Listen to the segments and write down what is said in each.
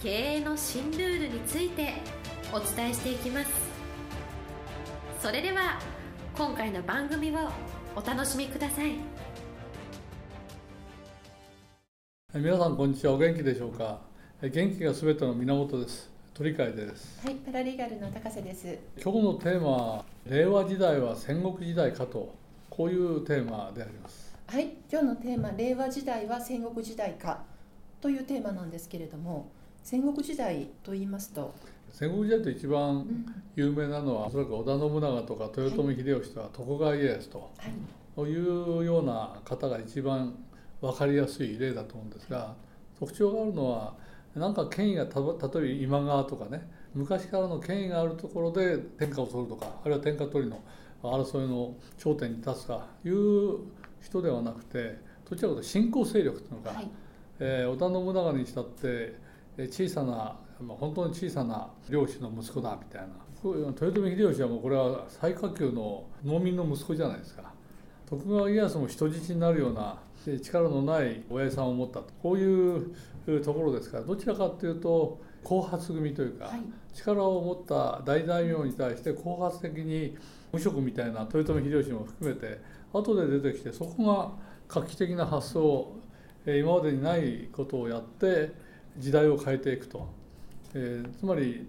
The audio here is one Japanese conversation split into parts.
経営の新ルールについてお伝えしていきます。それでは今回の番組をお楽しみください。皆さんこんにちは。お元気でしょうか？元気がすべての源です。鳥海です。はいパラリーガルの高瀬です。今日のテーマは令和時代は戦国時代かと。こういうテーマであります。はい今日のテーマ令和時代は戦国時代かというテーマなんですけれども戦国時代と言いますと。戦国時代と一番有名なのは、うん、おそらく織田信長とか豊臣秀吉とか徳川家康と、はい、いうような方が一番分かりやすい例だと思うんですが特徴があるのはなんか権威が例えば今川とかね昔からの権威があるところで天下を取るとかあるいは天下取りの争いの頂点に立つかいう人ではなくてどちらかというと新興勢力というのが、はい、えー、織田信長にしたって小さな本当に小さな漁師の息子だみたいな。豊臣秀吉はもうこれは最下級の農民の息子じゃないですか。徳川家康も人質になるような力のない親父さんを持ったと。こういうところですからどちらかというと後発組というか、はい、力を持った大大名に対して後発的に無職みたいな豊臣秀吉も含めて後で出てきてそこが画期的な発想今までにないことをやって時代を変えていくと、えー、つまり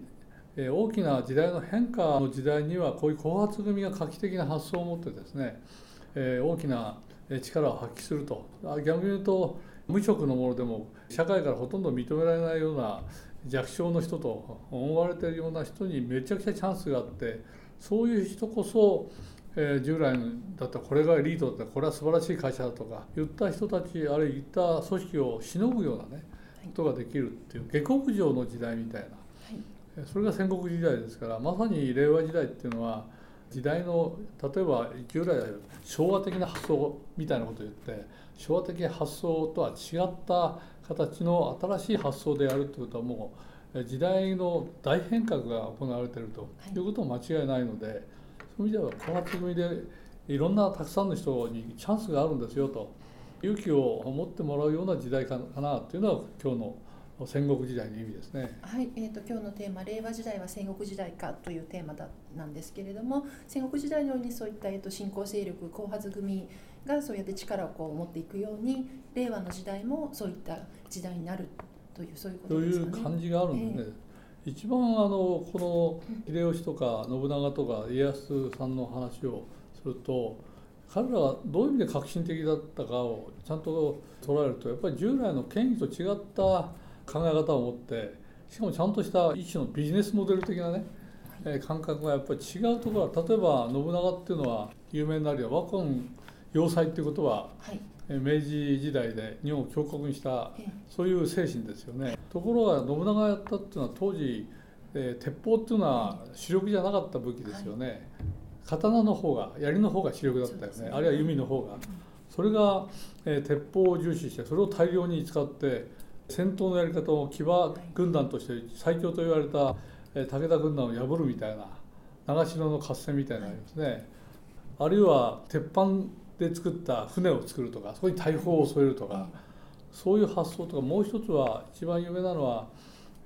え大きな時代の変化の時代にはこういう後発組が画期的な発想を持ってですね、えー、大きな力を発揮すると。逆に言うと無職の者でも社会からほとんど認められないような弱小の人と思われているような人にめちゃくちゃチャンスがあってそういう人こそ、えー、従来だったらこれがエリートだったこれは素晴らしい会社だとか言った人たちあるいは言った組織をしのぐようなねことができるっていう下克上の時代みたいな、はい、それが戦国時代ですからまさに令和時代っていうのは時代の例えば従来昭和的な発想みたいなことを言って昭和的発想とは違った形の新しい発想でやるということはもう時代の大変革が行われているとい。うことも間違いないので、はい、そういう意味ではこの組でいろんなたくさんの人にチャンスがあるんですよと勇気を持ってもらうような時代かなというのは今日の戦国時代の意味ですね。はい、えっ、ー、と今日のテーマ令和時代は戦国時代かというテーマだなんですけれども、戦国時代のようにそういったえっ、ー、と新興勢力後発組がそうやって力をこう持っていくように、令和の時代もそういった時代になるというそういうことですかね。という感じがあるんでね。えー、一番あのこの秀吉とか信長とか家康さんの話をすると。彼らがどういう意味で革新的だったかをちゃんと捉えるとやっぱり従来の権威と違った考え方を持ってしかもちゃんとした一種のビジネスモデル的なね、え感覚がやっぱり違うところは例えば信長っていうのは有名になるよ和魂要塞っていうことは、はい、明治時代で日本を強国にしたそういう精神ですよね。ところが信長がやったっていうのは当時、えー、鉄砲っていうのは主力じゃなかった武器ですよね。はい、刀の方が槍の方が主力だったよね、ね、あるいは弓の方が。それが、えー、鉄砲を重視してそれを大量に使って戦闘のやり方を騎馬軍団として最強と言われた武田軍団を破るみたいな長篠の合戦みたいなのありますね、あるいは鉄板で作った船を作るとかそこに大砲を添えるとか、そういう発想とかもう一つは一番有名なのは、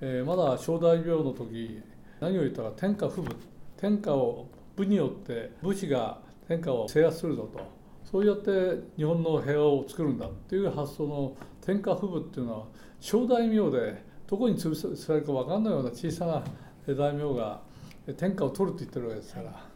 えー、まだ正大病の時何を言ったか天下不武。天下を武によって武士が天下を制圧するぞとそうやって日本の平和を作るんだっていう発想の天下不武っていうのは小大名でどこに潰されるか分かんないような小さな大名が天下を取ると言ってるわけですから、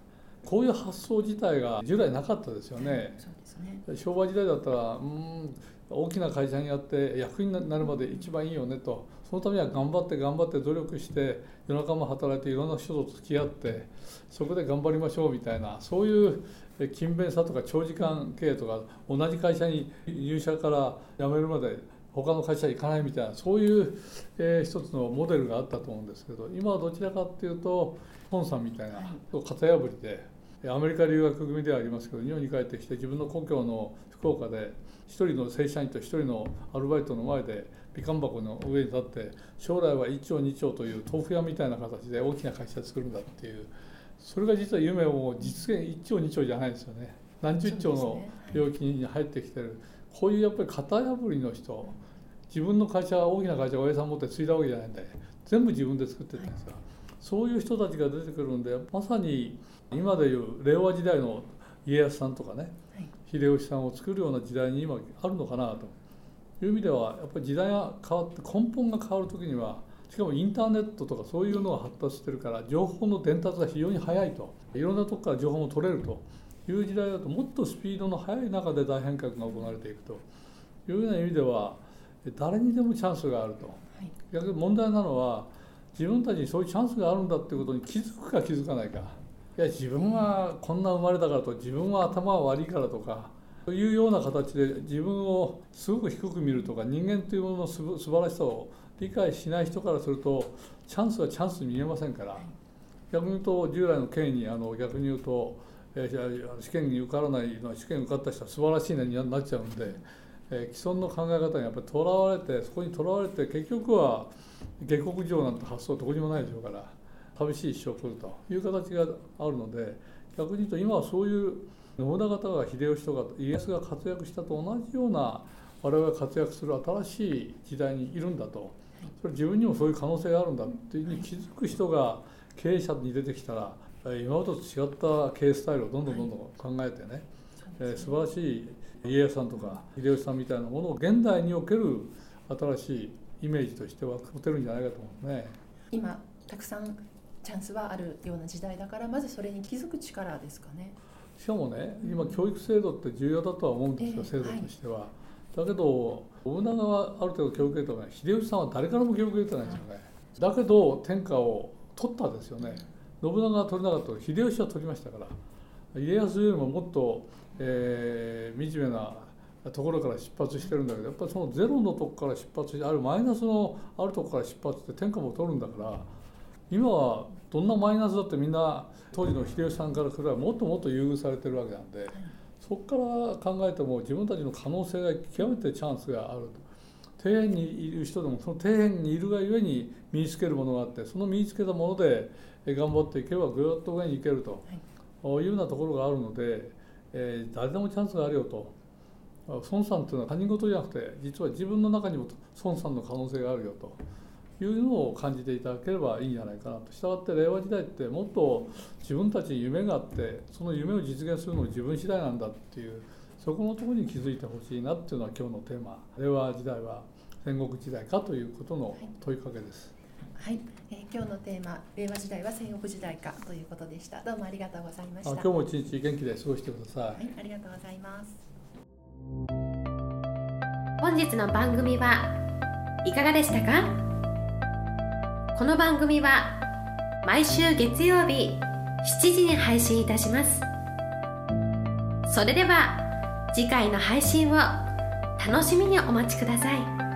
こういう発想自体が従来なかったですよね。ね。昭和時代だったらうん大きな会社にやって役員になるまで一番いいよねと。そのためには頑張って頑張って努力して夜中も働いていろんな人と付き合ってそこで頑張りましょうみたいなそういう勤勉さとか長時間経営とか同じ会社に入社から辞めるまで他の会社行かないみたいなそういう、えー、一つのモデルがあったと思うんですけど今はどちらかっていうと本さんみたいな型破りでアメリカ留学組ではありますけど日本に帰ってきて自分の故郷の福岡で一人の正社員と一人のアルバイトの前でみかん箱の上に立って将来は1兆2兆という豆腐屋みたいな形で大きな会社を作るんだっていうそれが実は夢を実現1兆2兆じゃないですよね。何十兆の領域に入ってきてる。こういうやっぱり型破りの人自分の会社大きな会社を親さん持って継いだわけじゃないんで全部自分で作ってるんですが、そういう人たちが出てくるんでまさに今でいう令和時代の家康さんとかね、秀吉さんを作るような時代に今あるのかなと。いう意味ではやっぱり時代が変わって根本が変わる時にはしかもインターネットとかそういうのが発達してるから情報の伝達が非常に早いと。いろんなとこから情報も取れると。いう時代だともっとスピードの速い中で大変革が行われていくと。いうような意味では誰にでもチャンスがあると、はい、逆に問題なのは自分たちにそういうチャンスがあるんだっていうことに気づくか気づかないか。いや自分はこんな生まれたからと自分は頭が悪いからとかというような形で自分をすごく低く見るとか人間というものの素晴らしさを理解しない人からするとチャンスはチャンスに見えませんから。逆に言うと従来の権威にあの逆に言うと、試験に受からないのは試験受かった人は素晴らしいねになっちゃうんで、えー、既存の考え方にやっぱりとらわれてそこにとらわれて結局は下克上なんて発想どこにもないでしょうから寂しい一生を送るという形があるので逆に言うと今はそういう信長とか秀吉とか家康が活躍したと同じような我々が活躍する新しい時代にいるんだと。それ自分にもそういう可能性があるんだっていうふうに気づく人が経営者に出てきたら今までと違った経営スタイルをどんどんどんどん考えてね、えー、素晴らしい家康さんとか秀吉さんみたいなものを現代における新しいイメージとしては持てるんじゃないかと思うね。今たくさんチャンスはあるような時代だからまずそれに気づく力ですかね。しかもね今教育制度って重要だとは思うんですよ、制度としては。だけど信長はある程度教育受けたが秀吉さんは誰からも教育受けてないんですよね。だけど天下を取ったですよね。信長が取れなかった秀吉は取りましたから家康よりももっと、えー、惨めなところから出発してるんだけどやっぱりそのゼロのとこから出発してあるマイナスのあるとこから出発して天下も取るんだから今はどんなマイナスだってみんな当時の秀吉さんから比べもっともっと優遇されてるわけなんで、そこから考えても自分たちの可能性が極めてチャンスがあると。底辺にいる人でもその底辺にいるがゆえに身につけるものがあってその身につけたもので頑張っていけばぐっと上に行けると、い、うようなところがあるので、えー、誰でもチャンスがあるよと。孫さんというのは他人事じゃなくて実は自分の中にも孫さんの可能性があるよというのを感じていただければいいんじゃないかなとしたがって令和時代ってもっと自分たちに夢があってその夢を実現するのは自分次第なんだっていうそこのところに気づいてほしいなっていうのは今日のテーマ令和時代は戦国時代かということの問いかけです。はい、えー、今日のテーマ令和時代は戦国時代かということでした。どうもありがとうございました。今日も一日元気で過ごしてください。はい、ありがとうございます。本日の番組はいかがでしたか？この番組は毎週月曜日7時に配信いたしますそれでは次回の配信を楽しみにお待ちください。